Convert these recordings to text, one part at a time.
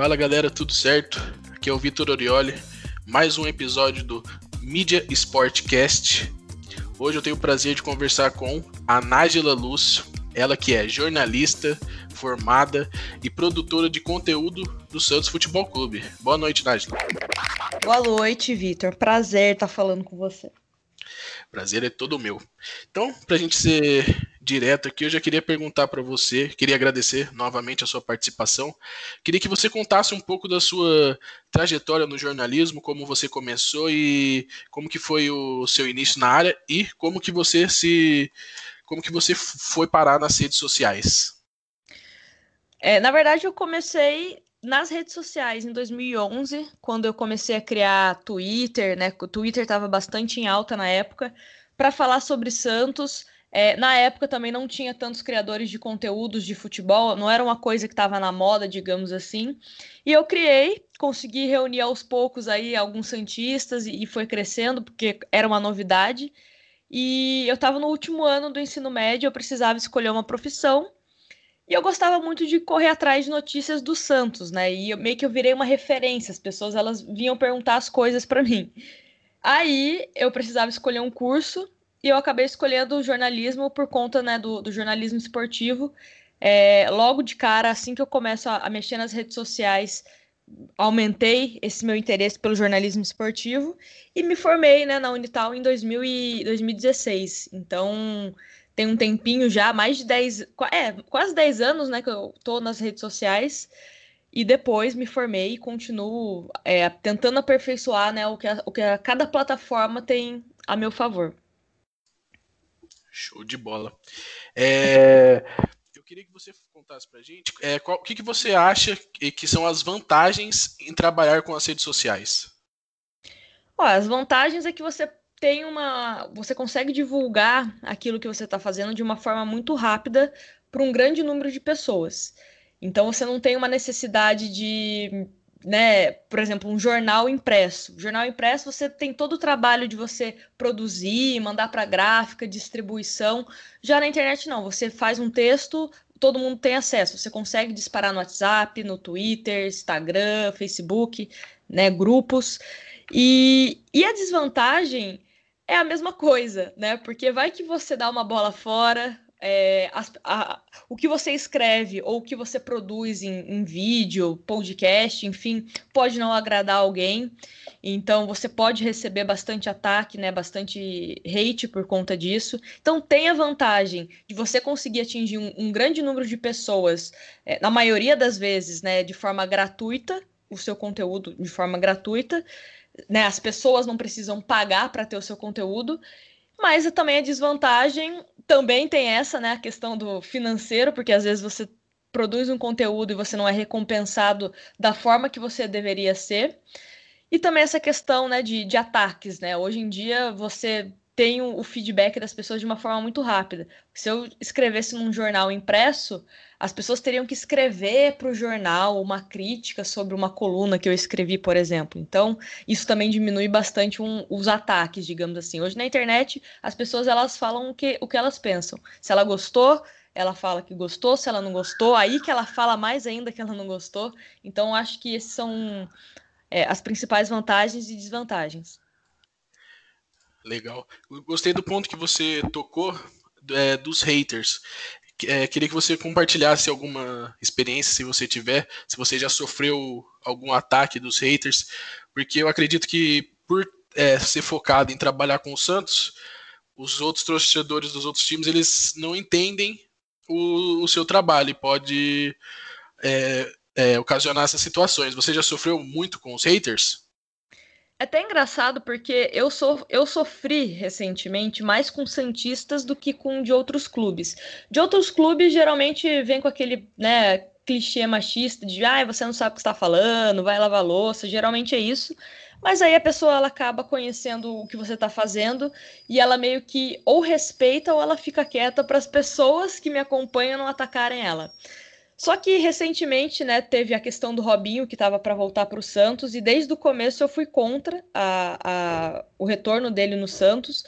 Fala galera, tudo certo? Aqui é o Vitor Orioli, mais um episódio do Mídia Sportcast. Hoje eu tenho o prazer de conversar com a Nájila Lúcio, ela que é jornalista, formada e produtora de conteúdo do Santos Futebol Clube. Boa noite, Nájila. Boa noite, Vitor. Prazer estar falando com você. Prazer é todo meu. Então, para a gente ser direto aqui, eu já queria perguntar para você, queria agradecer novamente a sua participação. Queria que você contasse um pouco da sua trajetória no jornalismo, como você começou e como que foi o seu início na área e como que você se como que você foi parar nas redes sociais. É, na verdade, eu comecei nas redes sociais em 2011, quando eu comecei a criar Twitter, né? O Twitter estava bastante em alta na época, para falar sobre Santos. É, na época também não tinha tantos criadores de conteúdos de futebol, não era uma coisa que estava na moda, digamos assim. E eu criei, consegui reunir aos poucos aí alguns santistas e, e foi crescendo, porque era uma novidade. E eu estava no último ano do ensino médio, eu precisava escolher uma profissão. E eu gostava muito de correr atrás de notícias do Santos, né? E eu, meio que eu virei uma referência, as pessoas elas vinham perguntar as coisas para mim. Aí eu precisava escolher um curso e eu acabei escolhendo jornalismo por conta né, do, do jornalismo esportivo. É, logo de cara, assim que eu começo a, a mexer nas redes sociais, aumentei esse meu interesse pelo jornalismo esportivo e me formei né, na Unital em 2000 e 2016. Então, tem um tempinho já, mais de 10, é, quase 10 anos, né, que eu tô nas redes sociais. E depois me formei e continuo é, tentando aperfeiçoar né, o, que a, o que a cada plataforma tem a meu favor. Show de bola. É, eu queria que você contasse pra gente é, qual, o que, que você acha que, que são as vantagens em trabalhar com as redes sociais. Ó, as vantagens é que você tem uma. Você consegue divulgar aquilo que você está fazendo de uma forma muito rápida para um grande número de pessoas. Então você não tem uma necessidade de, né, por exemplo, um jornal impresso. jornal impresso você tem todo o trabalho de você produzir, mandar para gráfica, distribuição. Já na internet não, você faz um texto, todo mundo tem acesso. Você consegue disparar no WhatsApp, no Twitter, Instagram, Facebook, né, grupos. E, e a desvantagem é a mesma coisa, né? Porque vai que você dá uma bola fora, é, a, o que você escreve ou o que você produz em, em, vídeo, podcast, enfim, pode não agradar alguém. Então você pode receber bastante ataque, né? Bastante hate por conta disso. Então tem a vantagem de você conseguir atingir um, um grande número de pessoas, é, na maioria das vezes, né? De forma gratuita, o seu conteúdo de forma gratuita né, as pessoas não precisam pagar para ter o seu conteúdo, mas também a desvantagem também tem essa, né, a questão do financeiro, porque às vezes você produz um conteúdo e você não é recompensado da forma que você deveria ser. E também essa questão, né, de, de ataques, né? Hoje em dia você tem o feedback das pessoas de uma forma muito rápida. Se eu escrevesse num jornal impresso, as pessoas teriam que escrever para o jornal uma crítica sobre uma coluna que eu escrevi, por exemplo. Então, isso também diminui bastante um, os ataques, digamos assim. Hoje na internet, as pessoas elas falam o que, o que elas pensam. Se ela gostou, ela fala que gostou, se ela não gostou, aí que ela fala mais ainda que ela não gostou. Então, acho que esses são é, as principais vantagens e desvantagens. Legal. Gostei do ponto que você tocou é, dos haters. É, queria que você compartilhasse alguma experiência, se você tiver, se você já sofreu algum ataque dos haters, porque eu acredito que por é, ser focado em trabalhar com o Santos, os outros torcedores dos outros times eles não entendem o, o seu trabalho e pode é, é, ocasionar essas situações. Você já sofreu muito com os haters? É até engraçado porque eu, so, eu sofri recentemente mais com Santistas do que com de outros clubes. De outros clubes, geralmente vem com aquele né, clichê machista de ah, você não sabe o que está falando, vai lavar louça. Geralmente é isso. Mas aí a pessoa ela acaba conhecendo o que você está fazendo e ela meio que ou respeita ou ela fica quieta para as pessoas que me acompanham não atacarem ela. Só que recentemente, né, teve a questão do Robinho que estava para voltar para o Santos e desde o começo eu fui contra a, a, o retorno dele no Santos,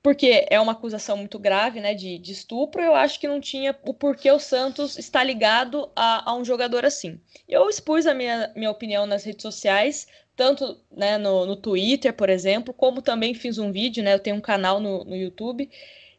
porque é uma acusação muito grave, né, de, de, estupro, eu acho que não tinha o porquê o Santos está ligado a, a, um jogador assim. Eu expus a minha, minha opinião nas redes sociais, tanto né, no, no Twitter, por exemplo, como também fiz um vídeo, né, eu tenho um canal no, no YouTube,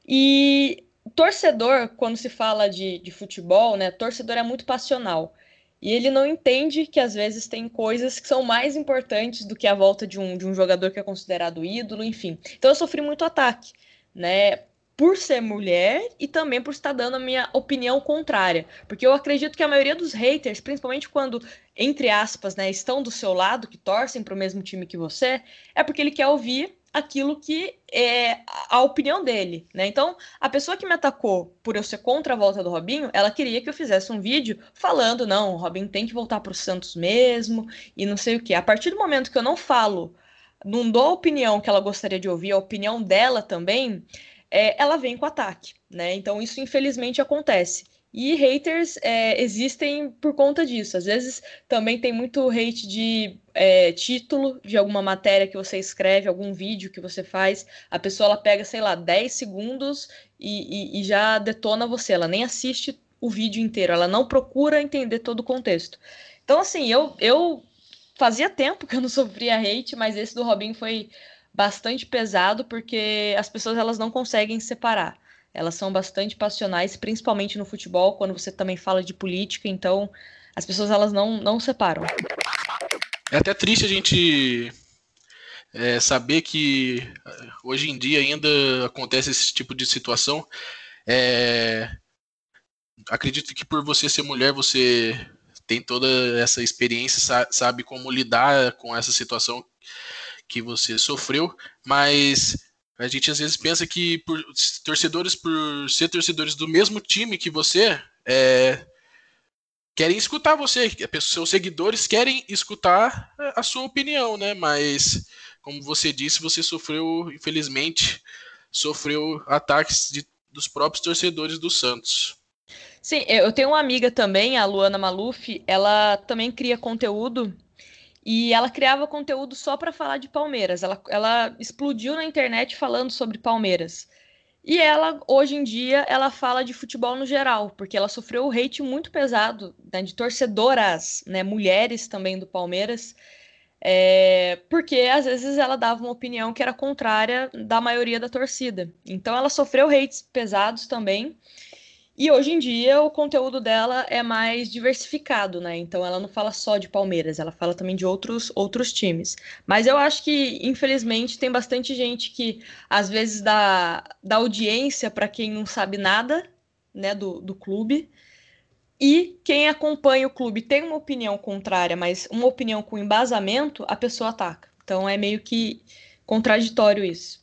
e torcedor, quando se fala de, de futebol, né, torcedor é muito passional. E ele não entende que às vezes tem coisas que são mais importantes do que a volta de um, de um jogador que é considerado ídolo, enfim. Então eu sofri muito ataque, né? Por ser mulher e também por estar dando a minha opinião contrária. Porque eu acredito que a maioria dos haters, principalmente quando, entre aspas, né, estão do seu lado, que torcem para o mesmo time que você, é porque ele quer ouvir aquilo que é a opinião dele, né? Então, a pessoa que me atacou por eu ser contra a volta do Robinho, ela queria que eu fizesse um vídeo falando, não, o Robinho tem que voltar para o Santos mesmo e não sei o que. A partir do momento que eu não falo, não dou a opinião que ela gostaria de ouvir, a opinião dela também, é, ela vem com ataque, né? Então, isso infelizmente acontece. E haters é, existem por conta disso. Às vezes também tem muito hate de é, título de alguma matéria que você escreve, algum vídeo que você faz. A pessoa ela pega, sei lá, 10 segundos e, e, e já detona você. Ela nem assiste o vídeo inteiro, ela não procura entender todo o contexto. Então, assim, eu, eu fazia tempo que eu não sofria hate, mas esse do Robin foi bastante pesado porque as pessoas elas não conseguem separar. Elas são bastante passionais, principalmente no futebol, quando você também fala de política, então as pessoas elas não, não separam. É até triste a gente é, saber que é, hoje em dia ainda acontece esse tipo de situação. É, acredito que por você ser mulher, você tem toda essa experiência, sabe como lidar com essa situação que você sofreu, mas a gente às vezes pensa que por torcedores, por ser torcedores do mesmo time que você, é, querem escutar você, seus seguidores querem escutar a sua opinião, né? Mas, como você disse, você sofreu, infelizmente, sofreu ataques de, dos próprios torcedores do Santos. Sim, eu tenho uma amiga também, a Luana Maluf, ela também cria conteúdo e ela criava conteúdo só para falar de Palmeiras. Ela, ela explodiu na internet falando sobre Palmeiras. E ela, hoje em dia, ela fala de futebol no geral, porque ela sofreu um hate muito pesado né, de torcedoras, né, mulheres também do Palmeiras, é, porque às vezes ela dava uma opinião que era contrária da maioria da torcida. Então ela sofreu hates pesados também. E hoje em dia o conteúdo dela é mais diversificado, né? Então ela não fala só de Palmeiras, ela fala também de outros, outros times. Mas eu acho que, infelizmente, tem bastante gente que às vezes dá, dá audiência para quem não sabe nada né, do, do clube. E quem acompanha o clube tem uma opinião contrária, mas uma opinião com embasamento, a pessoa ataca. Então é meio que contraditório isso.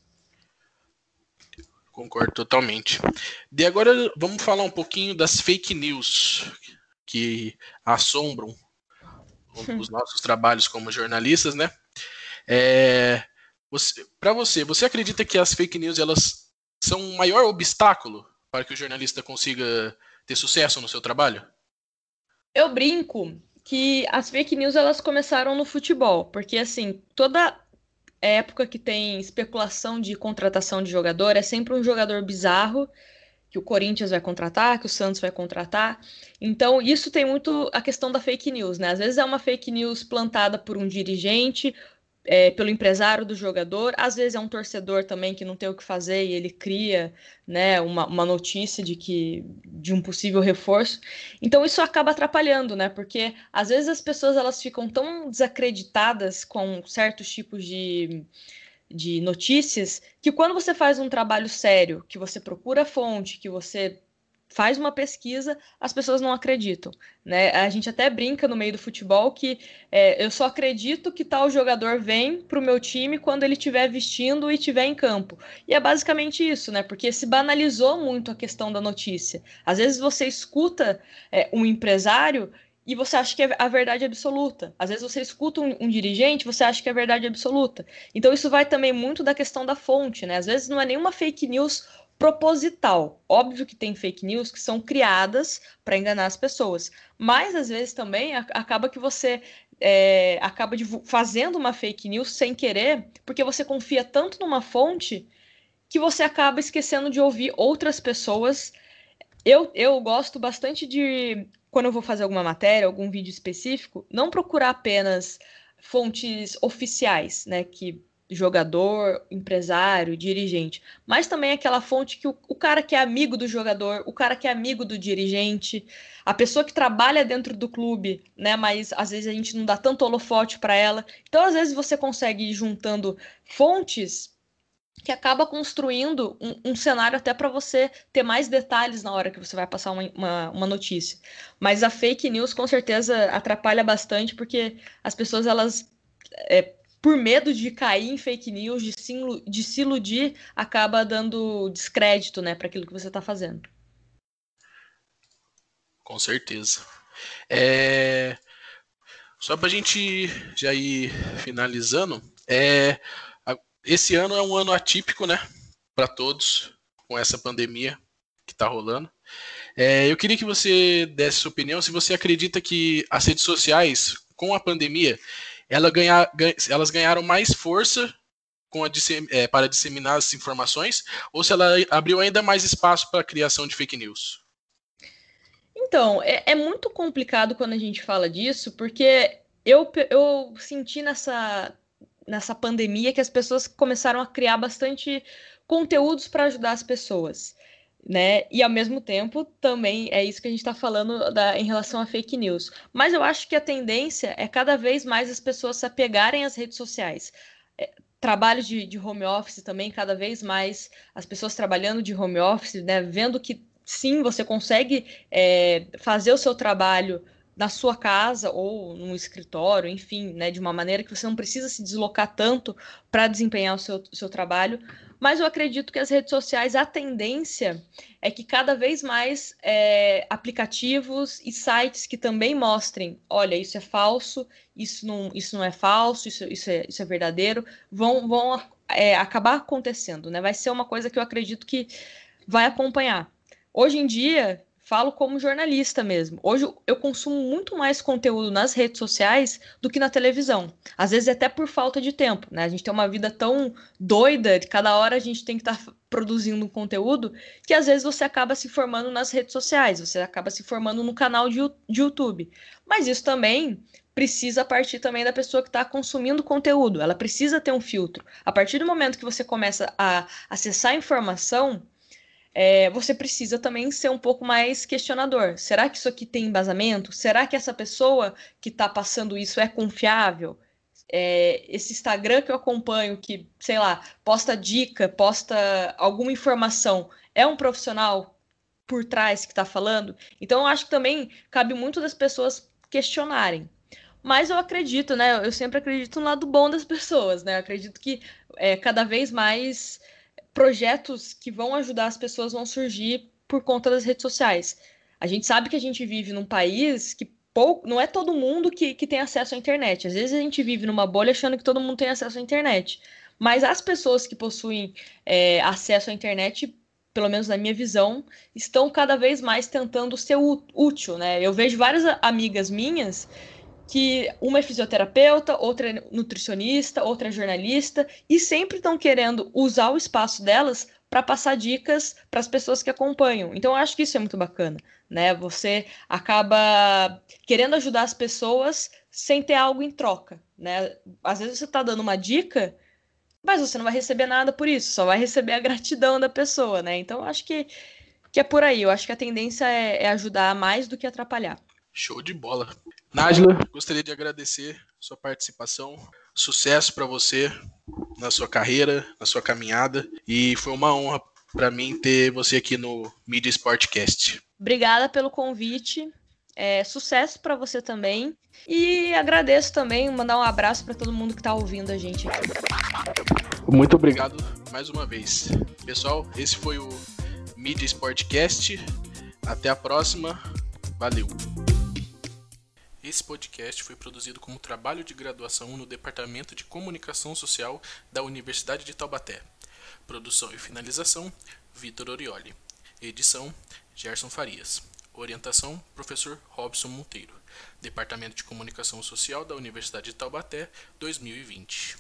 Concordo totalmente. De agora vamos falar um pouquinho das fake news que assombram os nossos trabalhos como jornalistas, né? É, para você, você acredita que as fake news elas são o um maior obstáculo para que o jornalista consiga ter sucesso no seu trabalho? Eu brinco que as fake news elas começaram no futebol, porque assim, toda época que tem especulação de contratação de jogador, é sempre um jogador bizarro que o Corinthians vai contratar, que o Santos vai contratar. Então, isso tem muito a questão da fake news, né? Às vezes é uma fake news plantada por um dirigente é, pelo empresário do jogador, às vezes é um torcedor também que não tem o que fazer e ele cria né, uma, uma notícia de que de um possível reforço. Então isso acaba atrapalhando, né? Porque às vezes as pessoas elas ficam tão desacreditadas com certos tipos de, de notícias que quando você faz um trabalho sério, que você procura fonte, que você faz uma pesquisa, as pessoas não acreditam. Né? A gente até brinca no meio do futebol que é, eu só acredito que tal jogador vem para o meu time quando ele estiver vestindo e estiver em campo. E é basicamente isso, né? Porque se banalizou muito a questão da notícia. Às vezes você escuta é, um empresário e você acha que é a verdade absoluta. Às vezes você escuta um, um, dirigente, você acha que é a verdade absoluta. Então isso vai também muito da questão da fonte, né? Às vezes não é nenhuma fake news proposital. Óbvio que tem fake news que são criadas para enganar as pessoas, mas às vezes também acaba que você é, acaba fazendo uma fake news sem querer, porque você confia tanto numa fonte que você acaba esquecendo de ouvir outras pessoas. Eu, eu gosto bastante de, quando eu vou fazer alguma matéria, algum vídeo específico, não procurar apenas fontes oficiais, né? Que jogador, empresário, dirigente, mas também aquela fonte que o, o, cara que é amigo do jogador, o cara que é amigo do dirigente, a pessoa que trabalha dentro do clube, né? Mas às vezes a gente não dá tanto holofote para ela. Então, às vezes você consegue ir juntando fontes que acaba construindo um, um cenário até para você ter mais detalhes na hora que você vai passar uma, uma, uma, notícia. Mas a fake news com certeza atrapalha bastante porque as pessoas elas é, por medo de cair em fake news, de se, de se iludir, acaba dando descrédito né, para aquilo que você está fazendo. Com certeza. É... Só para a gente já ir finalizando, é... esse ano é um ano atípico, né, para todos, com essa pandemia que está rolando. É... Eu queria que você desse sua opinião se você acredita que as redes sociais, com a pandemia, ela ganha, ganha, elas ganharam mais força com a, é, para disseminar as informações, ou se ela abriu ainda mais espaço para a criação de fake news? Então, é, é, muito complicado quando a gente fala disso, porque eu, eu senti nessa, nessa pandemia que as pessoas começaram a criar bastante conteúdos para ajudar as pessoas né? E ao mesmo tempo também é isso que a gente está falando da, em relação a fake news. Mas eu acho que a tendência é cada vez mais as pessoas se apegarem às redes sociais. É, de, de home office também, cada vez mais as pessoas trabalhando de home office, né? Vendo que sim, você consegue é, fazer o seu trabalho na sua casa ou no escritório, enfim, né, de uma maneira que você não precisa se deslocar tanto para desempenhar o seu, o seu trabalho, mas eu acredito que as redes sociais, a tendência é que cada vez mais é, aplicativos e sites que também mostrem, olha, isso é falso, isso não, isso não é falso, isso, isso, é, isso é verdadeiro, vão, vão é, acabar acontecendo, né? Vai ser uma coisa que eu acredito que vai acompanhar. Hoje em dia, falo como jornalista mesmo. Hoje eu consumo muito mais conteúdo nas redes sociais do que na televisão. Às vezes até por falta de tempo, né? A gente tem uma vida tão doida, de cada hora a gente tem que estar tá produzindo um conteúdo, que às vezes você acaba se formando nas redes sociais, você acaba se formando no canal de, de YouTube. Mas isso também precisa partir também da pessoa que está consumindo conteúdo. Ela precisa ter um filtro. A partir do momento que você começa a acessar informação, é, você precisa também ser um pouco mais questionador. Será que isso aqui tem embasamento? Será que essa pessoa que está passando isso é confiável? É, esse Instagram que eu acompanho, que, sei lá, posta dica, posta alguma informação, é um profissional por trás que está falando? Então, eu acho que também cabe muito das pessoas questionarem. Mas eu acredito, né? Eu sempre acredito no lado bom das pessoas, né? Eu acredito que é, cada vez mais projetos que vão ajudar as pessoas vão surgir por conta das redes sociais. A gente sabe que a gente vive num país que pouco, não é todo mundo que, que tem acesso à internet. Às vezes a gente vive numa bolha achando que todo mundo tem acesso à internet. Mas as pessoas que possuem é, acesso à internet, pelo menos na minha visão, estão cada vez mais tentando ser útil, né? Eu vejo várias amigas minhas que uma é fisioterapeuta, outra é nutricionista, outra é jornalista, e sempre estão querendo usar o espaço delas para passar dicas para as pessoas que acompanham. Então, eu acho que isso é muito bacana, né? Você acaba querendo ajudar as pessoas sem ter algo em troca, né? Às vezes você está dando uma dica, mas você não vai receber nada por isso, só vai receber a gratidão da pessoa, né? Então, eu acho que, que é por aí. Eu acho que a tendência é, é ajudar mais do que atrapalhar. Show de bola. Nájila, gostaria de agradecer sua participação. Sucesso para você na sua carreira, na sua caminhada. E foi uma honra para mim ter você aqui no Media Sportcast. Obrigada pelo convite. É, sucesso para você também. E agradeço também, mandar um abraço para todo mundo que está ouvindo a gente aqui. Muito obrigado mais uma vez. Pessoal, esse foi o Media Sportcast. Até a próxima. Valeu. Esse podcast foi produzido como trabalho de graduação no Departamento de Comunicação Social da Universidade de Taubaté. Produção e finalização: Vitor Orioli. Edição: Gerson Farias. Orientação: Professor Robson Monteiro. Departamento de Comunicação Social da Universidade de Taubaté, 2020.